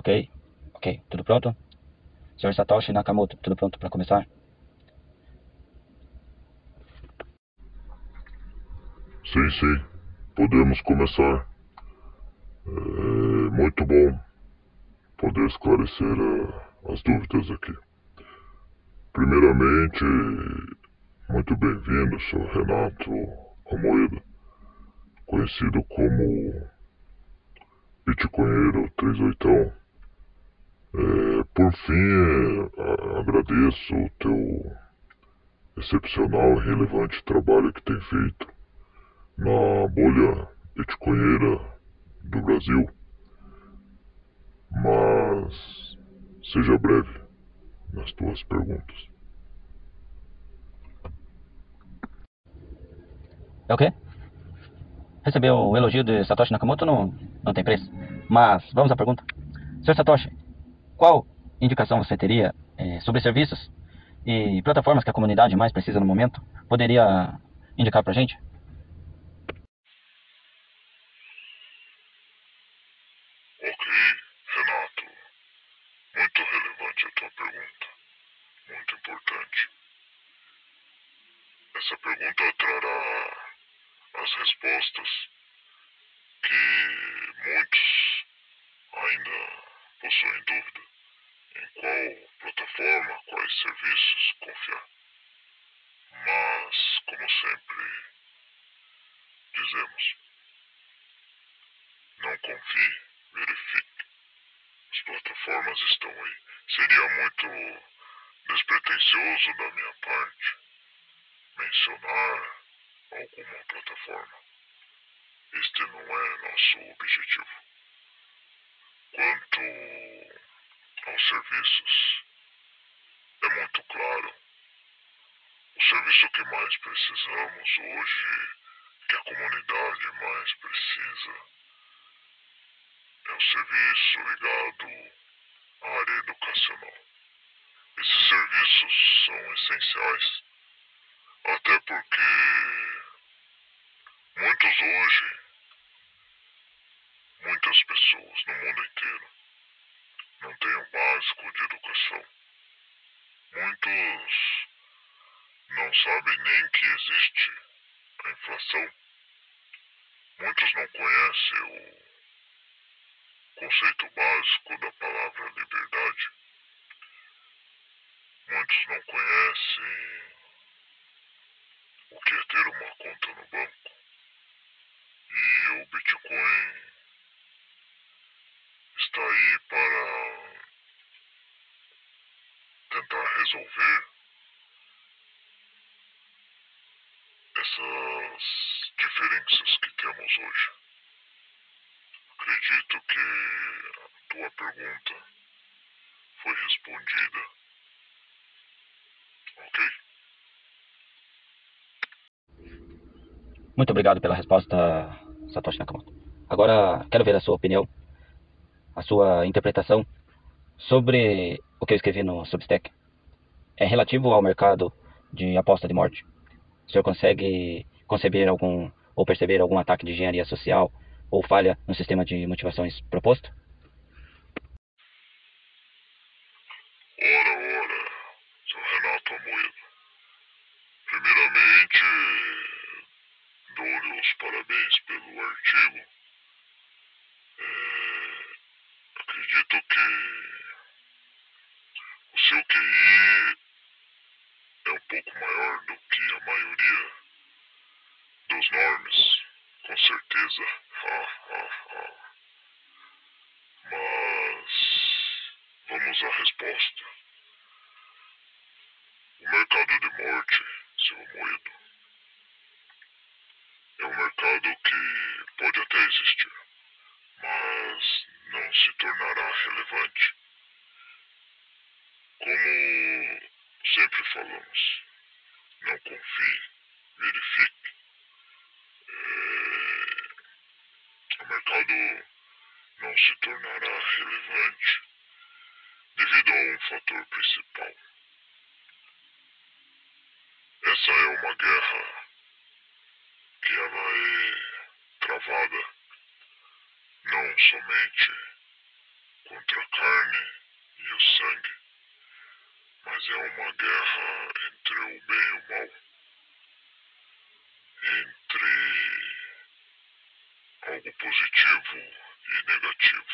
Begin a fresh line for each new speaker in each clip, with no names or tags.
Ok, ok, tudo pronto? Senhor Satoshi Nakamoto, tudo pronto para começar?
Sim, sim, podemos começar. É muito bom poder esclarecer uh, as dúvidas aqui. Primeiramente, muito bem-vindo, sou Renato Almoeda, conhecido como Bitcoinheiro 38. É, por fim, é, agradeço o teu excepcional e relevante trabalho que tem feito na bolha bitcoinheira do Brasil. Mas seja breve nas tuas perguntas.
É o quê? Receber o elogio de Satoshi Nakamoto não, não tem preço. Mas vamos à pergunta. Sr. Satoshi, qual indicação você teria é, sobre serviços e plataformas que a comunidade mais precisa no momento? Poderia indicar pra gente?
Ok, Renato. Muito relevante a tua pergunta. Muito importante. Essa pergunta trará as respostas que muitos ainda possuem dúvida qual plataforma, quais serviços confiar. Mas, como sempre dizemos, não confie, verifique. As plataformas estão aí. Seria muito despretensioso da minha parte mencionar alguma plataforma. Este não é nosso objetivo. Quanto aos serviços, é muito claro. O serviço que mais precisamos hoje, que a comunidade mais precisa, é o serviço ligado à área educacional. Esses serviços são essenciais, até porque Muitos hoje, muitas pessoas no mundo inteiro, básico de educação. Muitos não sabem nem que existe a inflação. Muitos não conhecem o conceito básico da palavra liberdade. Muitos não conhecem o que é ter uma conta no banco. E o Bitcoin está aí para tentar resolver essas diferenças que temos hoje. Acredito que a tua pergunta foi respondida. Ok?
Muito obrigado pela resposta, Satoshi Nakamoto. Agora quero ver a sua opinião, a sua interpretação sobre o que eu escrevi no Substack. É relativo ao mercado de aposta de morte. O senhor consegue conceber algum ou perceber algum ataque de engenharia social ou falha no sistema de motivações proposto?
Ora, ora, sou Renato Amoedo. Primeiramente, dou-lhe os parabéns pelo artigo. É, acredito que o seu QI é um pouco maior do que a maioria dos normes, com certeza. Ha, ha, ha. Mas vamos à resposta. O mercado de morte, seu moído, é um mercado que pode até existir, mas não se tornará relevante. Como sempre falamos, não confie, verifique. É, o mercado não se tornará relevante devido a um fator principal. Essa é uma guerra que ela é travada não somente contra a carne e o sangue, mas é uma guerra entre o bem e o mal, entre algo positivo e negativo.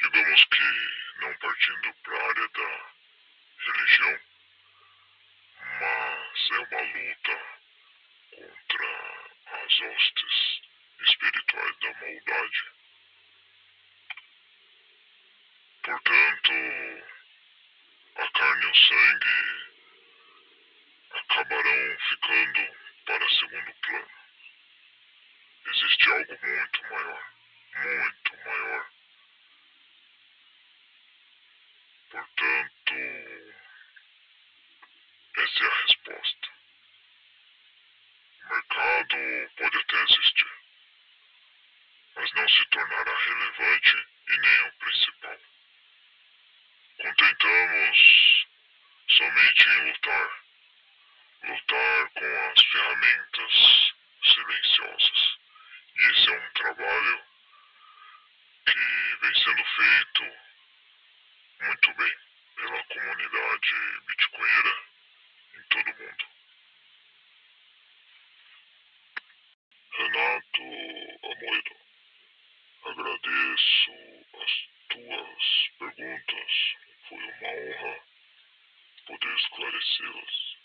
Digamos que não partindo para a área da religião, mas é uma luta contra as hostes espirituais da maldade. Portanto, a carne e o sangue acabarão ficando para segundo plano. Existe algo muito maior, muito maior. Portanto, essa é a resposta. O mercado pode até existir, mas não se tornará relevante e nem o principal. Contentamos somente em lutar, lutar com as ferramentas silenciosas. E esse é um trabalho feito muito bem pela comunidade bitcoinera em todo o mundo. Renato Amoedo, agradeço as tuas perguntas. Foi uma honra poder esclarecê-las.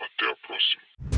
Até a próxima.